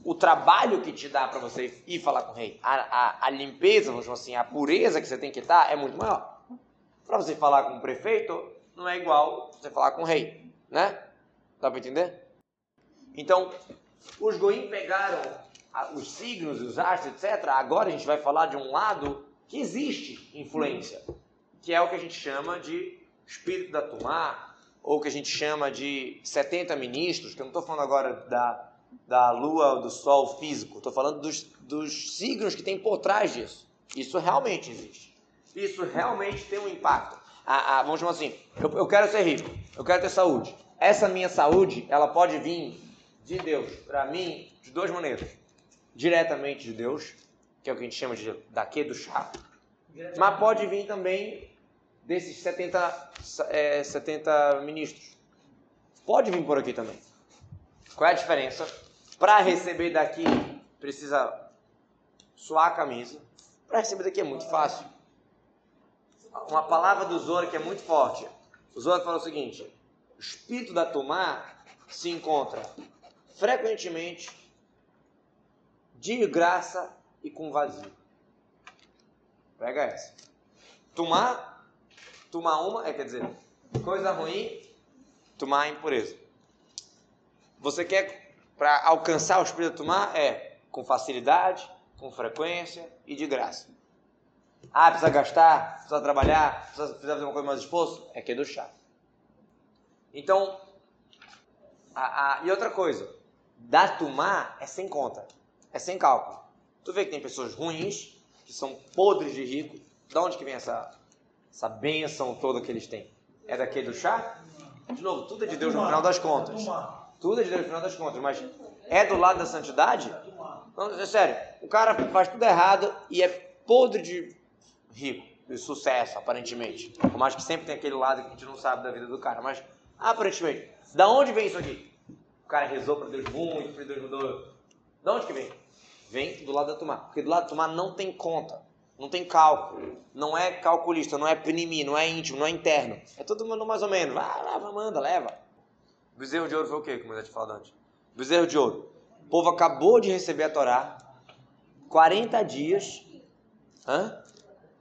o trabalho que te dá para você ir falar com o rei, a, a, a limpeza, vamos assim, a pureza que você tem que estar é muito maior. Para você falar com o prefeito, não é igual você falar com o rei, né? Dá para entender? Então, os goim pegaram os signos, os astros, etc. Agora a gente vai falar de um lado que existe influência, que é o que a gente chama de espírito da Tumá, ou que a gente chama de 70 ministros, que eu não estou falando agora da, da lua ou do sol físico, estou falando dos, dos signos que tem por trás disso. Isso realmente existe. Isso realmente tem um impacto. Ah, ah, vamos chamar assim, eu, eu quero ser rico, eu quero ter saúde. Essa minha saúde, ela pode vir de Deus, para mim, de duas maneiras. Diretamente de Deus, que é o que a gente chama de daqui do chá, mas pode vir também desses 70, é, 70 ministros. Pode vir por aqui também. Qual é a diferença? Para receber daqui, precisa suar a camisa. Para receber daqui é muito fácil. Uma palavra do Zohar que é muito forte. O Zohar fala o seguinte: o espírito da Tumá se encontra frequentemente de graça e com vazio. Pega essa. Tumá, tumá uma, é quer dizer, coisa ruim, tumá impureza. Você quer, para alcançar o espírito tumá, é com facilidade, com frequência e de graça. Ah, precisa gastar, precisa trabalhar, precisa, fazer uma coisa mais esforço? É que é do chá. Então, a, a, e outra coisa, da tumá é sem conta, é sem cálculo. Tu vê que tem pessoas ruins, que são podres de rico. Da onde que vem essa, essa benção toda que eles têm? É daquele do chá? De novo, tudo é de Deus no final das contas. Tudo é de Deus no final das contas, mas é do lado da santidade? Não, é sério, o cara faz tudo errado e é podre de rico, de sucesso, aparentemente. Por mais que sempre tem aquele lado que a gente não sabe da vida do cara, mas aparentemente, da onde vem isso aqui? O cara rezou para Deus muito, para Deus mudou. Da onde que vem? Vem do lado da Tumá. Porque do lado da Tumá não tem conta, não tem cálculo, não é calculista, não é pinimi, não é íntimo, não é interno. É todo mundo mais ou menos. Vai, leva, manda, leva. Bezerro de ouro foi o quê, como eu já te falado antes? Bezerro de ouro. O povo acabou de receber a Torá, 40 dias. Hã?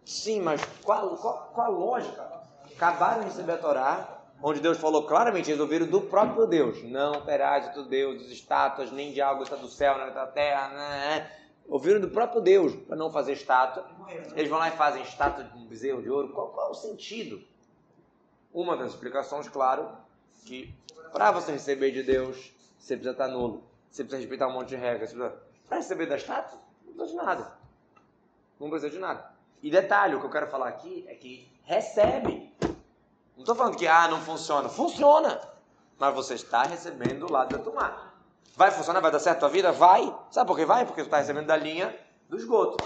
Sim, mas qual, qual, qual a lógica? Acabaram de receber a Torá, onde Deus falou claramente, eles ouviram do próprio Deus. Não terás outro Deus, de estátuas, nem de algo que está do céu, nem da terra. Né? Ouviram do próprio Deus para não fazer estátua. Eles vão lá e fazem estátua de um bezerro de ouro. Qual, qual é o sentido? Uma das explicações, claro, que para você receber de Deus, você precisa estar nulo. Você precisa respeitar um monte de regras. Para receber da estátua, não precisa de nada. Não precisa de nada. E detalhe, o que eu quero falar aqui é que recebe. Não estou falando que ah, não funciona. Funciona. Mas você está recebendo do lado da tomada. Vai funcionar? Vai dar certo a tua vida? Vai. Sabe por que vai? Porque você está recebendo da linha do esgoto.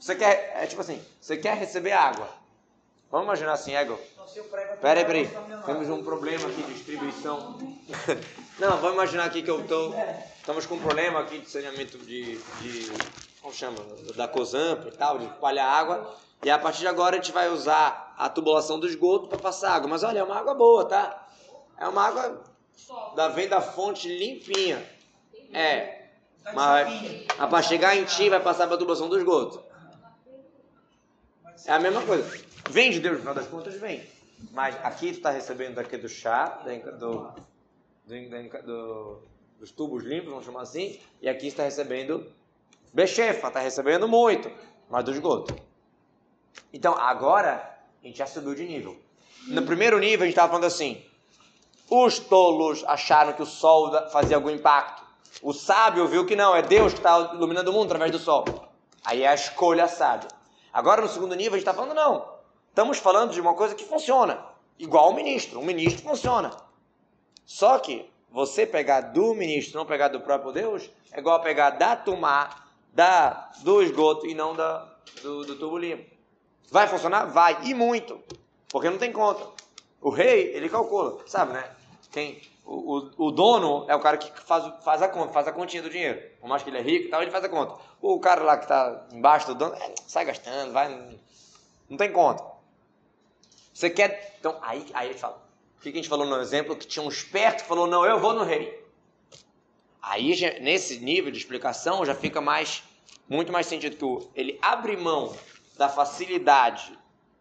Você quer, é tipo assim, você quer receber água. Vamos imaginar assim, ego. Peraí, peraí. Temos um problema aqui de distribuição. Não, vamos imaginar aqui que eu tô. Estamos com um problema aqui de saneamento de. de como chama? Da COSAMP e tal, de espalhar água. E a partir de agora a gente vai usar a tubulação do esgoto para passar água. Mas olha, é uma água boa, tá? É uma água da vem da fonte limpinha. É. Mas para chegar em ti vai passar para a tubulação do esgoto. É a mesma coisa. Vem de Deus, no final das contas, vem. Mas aqui tu está recebendo daqui do chá, do, do, do, dos tubos limpos, vamos chamar assim, e aqui está recebendo bechefa, está recebendo muito, mas do esgoto. Então, agora, a gente já subiu de nível. No primeiro nível, a gente estava falando assim, os tolos acharam que o sol fazia algum impacto. O sábio viu que não, é Deus que está iluminando o mundo através do sol. Aí é a escolha sábia. Agora, no segundo nível, a gente está falando, não. Estamos falando de uma coisa que funciona. Igual o ministro. O ministro funciona. Só que você pegar do ministro, não pegar do próprio Deus, é igual pegar da tumá, da, do esgoto e não da, do, do tubo limpo. Vai funcionar? Vai. E muito. Porque não tem conta. O rei, ele calcula. Sabe, né? Tem, o, o, o, dono é o cara que faz, faz a conta, faz a continha do dinheiro. Por mais que ele é rico e tal, ele faz a conta. O cara lá que está embaixo do dono, é, sai gastando, vai. Não tem conta. Você quer. Então, aí, aí eu falo. O que a gente falou no exemplo? Que tinha um esperto que falou: não, eu vou no rei. Aí, nesse nível de explicação, já fica mais. Muito mais sentido que ele abre mão da facilidade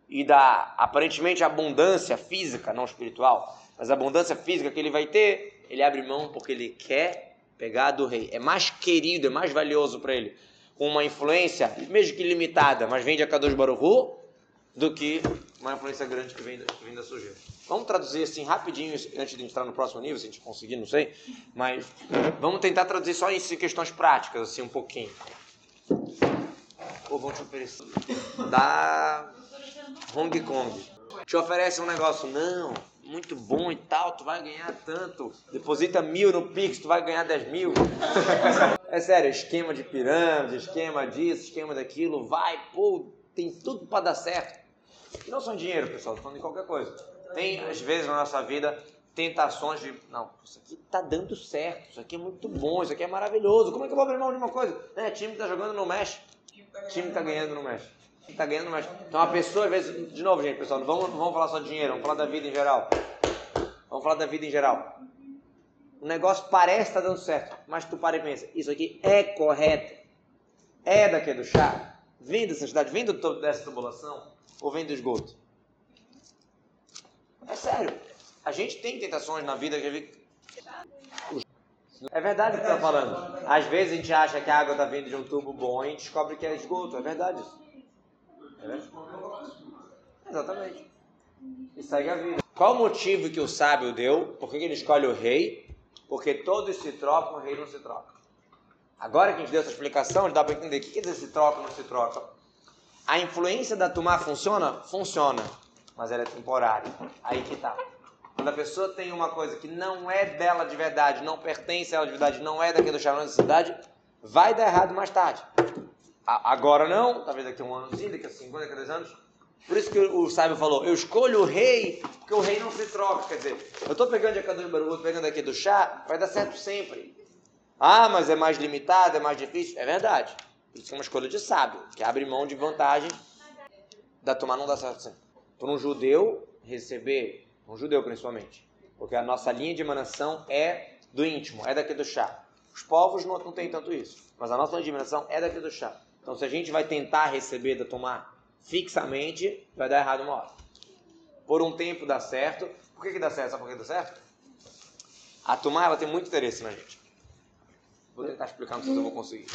e da aparentemente abundância física, não espiritual, mas a abundância física que ele vai ter, ele abre mão porque ele quer pegar do rei. É mais querido, é mais valioso para ele. Com uma influência, mesmo que limitada, mas vem de Akadosh Baruhu, do que uma influência grande que vem, que vem da sujeira. Vamos traduzir assim rapidinho, antes de entrar no próximo nível, se a gente conseguir, não sei. Mas vamos tentar traduzir só em questões práticas, assim, um pouquinho. Ou vão te oferecer. Da Hong Kong. Te oferece um negócio, não, muito bom e tal, tu vai ganhar tanto. Deposita mil no Pix, tu vai ganhar 10 mil. é sério, esquema de pirâmide, esquema disso, esquema daquilo, vai, pô, tem tudo para dar certo. E não só em dinheiro, pessoal, estou falando de qualquer coisa. Tem, às vezes, na nossa vida, tentações de, não, isso aqui tá dando certo, isso aqui é muito bom, isso aqui é maravilhoso. Como é que eu vou abrir mão de uma coisa? É, time tá jogando não mexe. Time tá ganhando não mexe. Time tá ganhando mexe. Então a pessoa, às vezes, de novo, gente, pessoal, não vamos, não vamos falar só de dinheiro, vamos falar da vida em geral. Vamos falar da vida em geral. O negócio parece estar tá dando certo, mas tu para e pensa, isso aqui é correto? É daqui do chá? Vem dessa cidade? Vem do, dessa tubulação? Ou vem do esgoto? É sério. A gente tem tentações na vida que é verdade o que você está falando. Às vezes a gente acha que a água está vindo de um tubo bom e descobre que é esgoto. É verdade isso. É? Exatamente. E segue a vida. Qual o motivo que o sábio deu? Por que ele escolhe o rei? Porque todos se trocam, o rei não se troca. Agora que a gente deu essa explicação, dá para entender o que quer dizer se troca ou não se troca. A influência da Tumá funciona? Funciona, mas ela é temporária. Aí que tá. Quando a pessoa tem uma coisa que não é dela de verdade, não pertence a ela de verdade, não é daquele do da cidade, vai dar errado mais tarde. Agora não, talvez daqui a um anozinho, daqui a 50, daqui a 10 anos. Por isso que o sábio falou, eu escolho o rei, porque o rei não se troca. Quer dizer, eu estou pegando de Akadosh Baruch, pegando aqui do chá, vai dar certo sempre. Ah, mas é mais limitado, é mais difícil. É verdade. Isso é uma escolha de sábio, que abre mão de vantagem da tomar não dá certo sempre. Para um judeu receber, um judeu principalmente, porque a nossa linha de emanação é do íntimo, é daqui do chá. Os povos não, não têm tanto isso, mas a nossa linha de emanação é daqui do chá. Então, se a gente vai tentar receber da tomar fixamente, vai dar errado uma hora. Por um tempo dá certo. Por que, que dá certo? Sabe por que dá certo? A tomar ela tem muito interesse na gente. Vou tentar explicar, não sei se eu vou conseguir.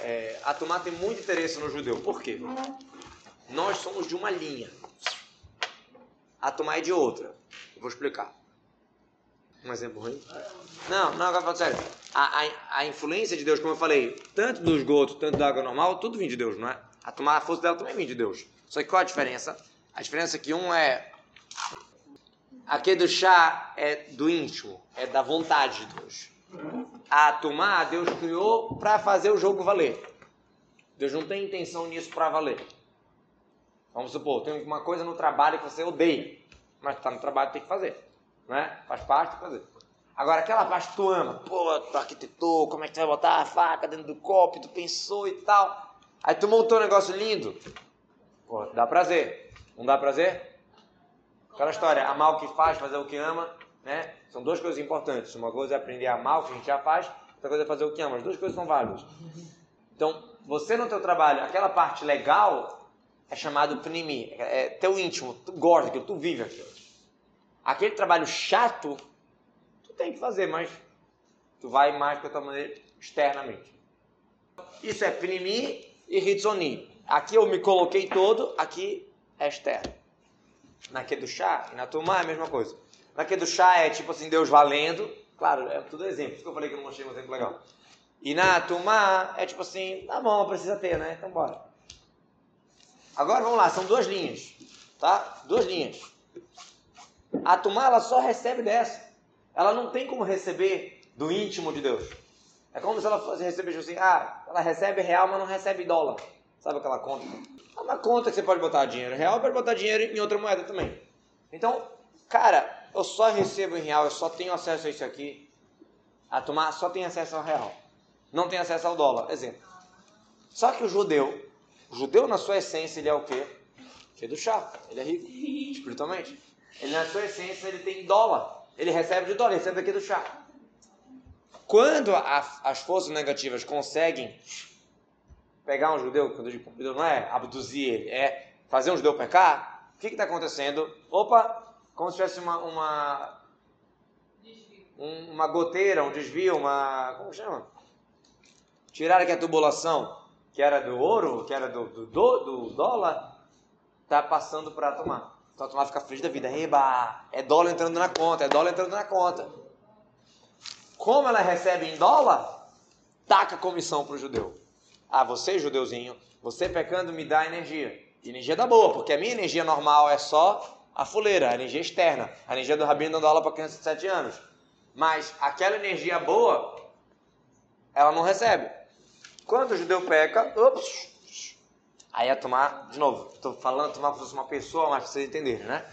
É, a Tumá tem muito interesse no judeu. Por quê? Nós somos de uma linha. A Tumá é de outra. Eu vou explicar. Um exemplo ruim? Não, não, agora falo sério. A, a, a, influência de Deus, como eu falei, tanto do esgoto, tanto da água normal, tudo vem de Deus, não é? A Tumá, a força dela também vem de Deus. Só que qual a diferença? A diferença é que um é. Aquele do chá é do íntimo, é da vontade de Deus a tomar, Deus criou para fazer o jogo valer. Deus não tem intenção nisso para valer. Vamos supor, tem uma coisa no trabalho que você odeia, mas está no trabalho tem que fazer, né? Faz parte, fazer. Agora, aquela parte que tu ama, pô, tu arquitetou, como é que tu vai botar a faca dentro do copo, tu pensou e tal. Aí tu montou um negócio lindo. Pô, dá prazer. Não dá prazer? Aquela história, amar o que faz, fazer o que ama, né? São duas coisas importantes. Uma coisa é aprender a amar o que a gente já faz, outra coisa é fazer o que ama. As duas coisas são válidas. Então, você no teu trabalho, aquela parte legal é chamado pnimi, é teu íntimo, tu gosta daquilo, tu vive aquilo. Aquele trabalho chato, tu tem que fazer, mas tu vai mais para tua maneira externamente. Isso é pnimi e ritsoni. Aqui eu me coloquei todo, aqui é externo. Do chá e na turma é a mesma coisa. Do chá é tipo assim, Deus valendo. Claro, é tudo exemplo. Por isso que eu falei que eu não mostrei um exemplo legal. E na turma é tipo assim, tá bom, precisa ter, né? Então bora. Agora vamos lá, são duas linhas. Tá? Duas linhas. A turma ela só recebe dessa. Ela não tem como receber do íntimo de Deus. É como se ela fosse receber tipo assim, ah, ela recebe real, mas não recebe dólar. Sabe aquela conta? É uma conta que você pode botar dinheiro real, pode botar dinheiro em outra moeda também. Então, cara, eu só recebo em real, eu só tenho acesso a isso aqui. A tomar só tem acesso ao real. Não tem acesso ao dólar, exemplo. Só que o judeu, o judeu na sua essência, ele é o quê? Que é do chá. Ele é rico, espiritualmente. Ele na sua essência, ele tem dólar. Ele recebe de dólar, ele recebe aqui do chá. Quando a, as forças negativas conseguem pegar um judeu, quando eu digo judeu não é abduzir ele, é fazer um judeu pecar, o que está acontecendo? Opa, como se tivesse uma, uma, um, uma goteira, um desvio, uma. Como chama? Tiraram aqui a tubulação, que era do ouro, que era do, do, do, do dólar, está passando para tomar. Então a tomar fica feliz da vida. Eba, é dólar entrando na conta, é dólar entrando na conta. Como ela recebe em dólar, taca comissão para o judeu. Ah, você, judeuzinho, você pecando me dá energia. energia da boa, porque a minha energia normal é só a fuleira, a energia externa. A energia do rabino dando aula para criança de 7 anos. Mas aquela energia boa, ela não recebe. Quando o judeu peca, ups, aí é tomar, de novo, estou falando tomar como se fosse uma pessoa, mas vocês entenderem, né?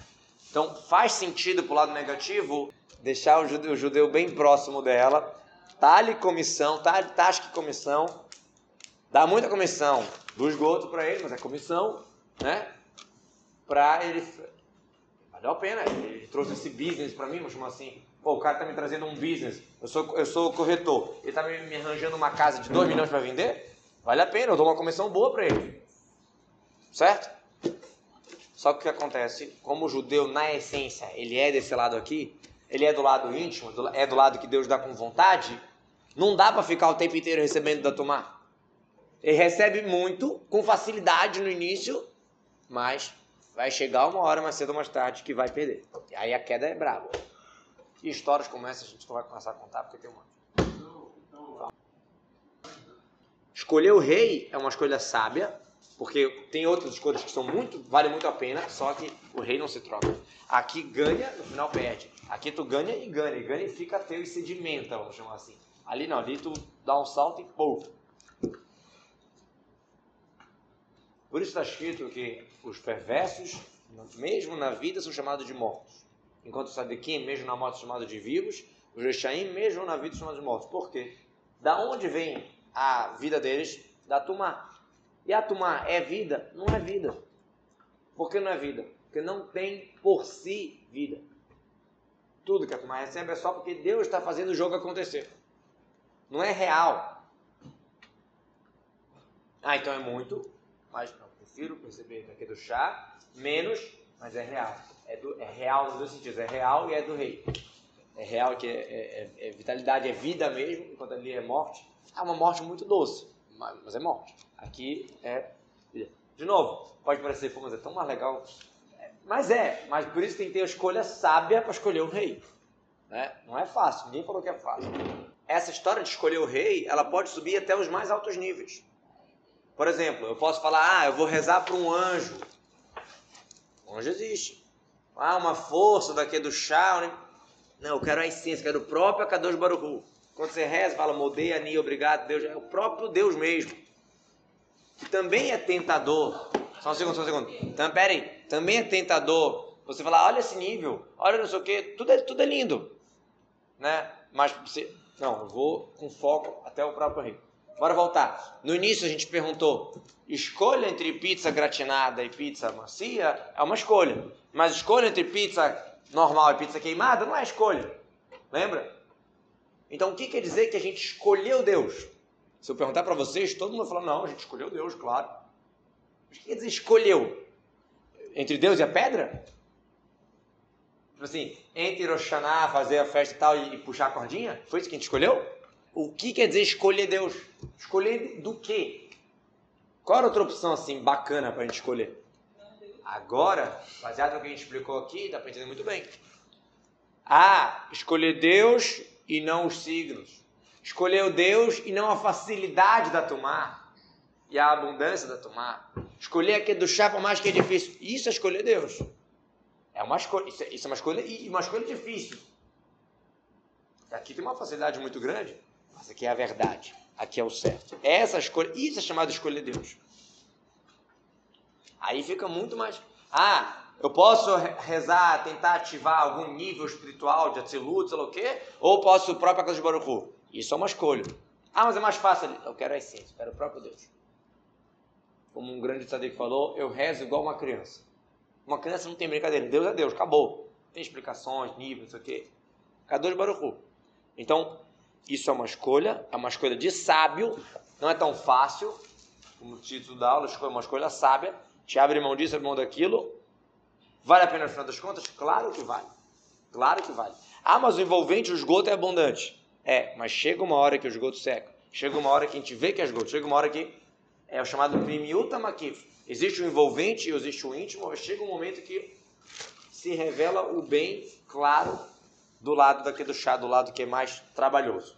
Então faz sentido para o lado negativo deixar o judeu, o judeu bem próximo dela, talhe comissão, tasque comissão, Dá muita comissão do esgoto para ele, mas é comissão, né? Para ele. Valeu a pena. Ele trouxe esse business para mim, vamos chamar assim. Pô, o cara tá me trazendo um business. Eu sou, eu sou corretor. Ele tá me, me arranjando uma casa de 2 milhões para vender. Vale a pena, eu dou uma comissão boa para ele. Certo? Só que o que acontece, como o judeu, na essência, ele é desse lado aqui, ele é do lado íntimo, é do lado que Deus dá com vontade, não dá para ficar o tempo inteiro recebendo da tomar. Ele recebe muito, com facilidade no início, mas vai chegar uma hora mais cedo ou mais tarde que vai perder. E aí a queda é brava. E histórias como essa a gente não vai começar a contar porque tem um monte. Escolher o rei é uma escolha sábia, porque tem outras escolhas que são muito, vale muito a pena, só que o rei não se troca. Aqui ganha, no final perde. Aqui tu ganha e ganha, e ganha e fica teu e sedimenta, vamos chamar assim. Ali não, ali tu dá um salto e pô, Por isso está escrito que os perversos, mesmo na vida, são chamados de mortos. Enquanto os sadiquim, mesmo na morte, são chamados de vivos. Os rechaim, mesmo na vida, são chamados de mortos. Por quê? Da onde vem a vida deles? Da tumá. E a tumá é vida? Não é vida. Por que não é vida? Porque não tem por si vida. Tudo que a tumá recebe é só porque Deus está fazendo o jogo acontecer. Não é real. Ah, então é muito mas não, prefiro perceber aqui do chá, menos, mas é real. É, do, é real nos dois sentidos, é real e é do rei. É real que é, é, é, é vitalidade, é vida mesmo, enquanto ali é morte. É uma morte muito doce, mas, mas é morte. Aqui é De novo, pode parecer, pô, mas é tão mais legal. É, mas é, mas por isso tem que ter a escolha sábia para escolher o rei. Né? Não é fácil, ninguém falou que é fácil. Essa história de escolher o rei, ela pode subir até os mais altos níveis. Por exemplo, eu posso falar, ah, eu vou rezar para um anjo. O anjo existe. Ah, uma força daqui do chá. Né? Não, eu quero a essência, quero o próprio Akadosh Baruchu. Quando você reza, fala, modei, ani, obrigado, Deus. É o próprio Deus mesmo. Também é tentador. Só um segundo, só um segundo. Então, peraí. Também é tentador. Você falar, olha esse nível, olha não sei o que, tudo é, tudo é lindo. né? Mas você, não, eu vou com foco até o próprio rei. Bora voltar. No início a gente perguntou: escolha entre pizza gratinada e pizza macia é uma escolha. Mas escolha entre pizza normal e pizza queimada não é escolha. Lembra? Então o que quer dizer que a gente escolheu Deus? Se eu perguntar para vocês, todo mundo fala: não, a gente escolheu Deus, claro. Mas o que quer dizer escolheu? Entre Deus e a pedra? Tipo assim, entre Roshaná, fazer a festa e tal e puxar a cordinha? Foi isso que a gente escolheu? O que quer dizer escolher Deus? Escolher do quê? Qual era outra opção assim bacana para a gente escolher? Agora, baseado no que a gente explicou aqui, dá para entender muito bem. Ah, escolher Deus e não os signos. Escolheu Deus e não a facilidade da tomar e a abundância da tomar. Escolher aquele do chapa mais que é difícil. Isso é escolher Deus. É uma escolha, isso é, isso é uma escolha e uma escolha difícil. Aqui tem uma facilidade muito grande. Mas aqui é a verdade. Aqui é o certo. Essa escolha, isso é chamado de escolha de Deus. Aí fica muito mais. Ah, eu posso rezar, tentar ativar algum nível espiritual de Atzilut, sei lá o quê, ou posso o próprio Akadosh Baruch Isso é uma escolha. Ah, mas é mais fácil. Eu quero a essência, eu quero o próprio Deus. Como um grande tzadik falou, eu rezo igual uma criança. Uma criança não tem brincadeira. Deus é Deus, acabou. Tem explicações, níveis, não sei o quê. Kadosh Baruch Então, isso é uma escolha, é uma escolha de sábio, não é tão fácil, como o título da aula, é uma escolha sábia, te abre mão disso, abre mão daquilo. Vale a pena no final das contas? Claro que vale. Claro que vale. Ah, mas o envolvente, o esgoto é abundante. É, mas chega uma hora que o esgoto seca. Chega uma hora que a gente vê que é esgoto. Chega uma hora que é o chamado primiuta makif. Existe o envolvente e existe o íntimo, mas chega um momento que se revela o bem claro do lado daqui do chá, do lado que é mais trabalhoso.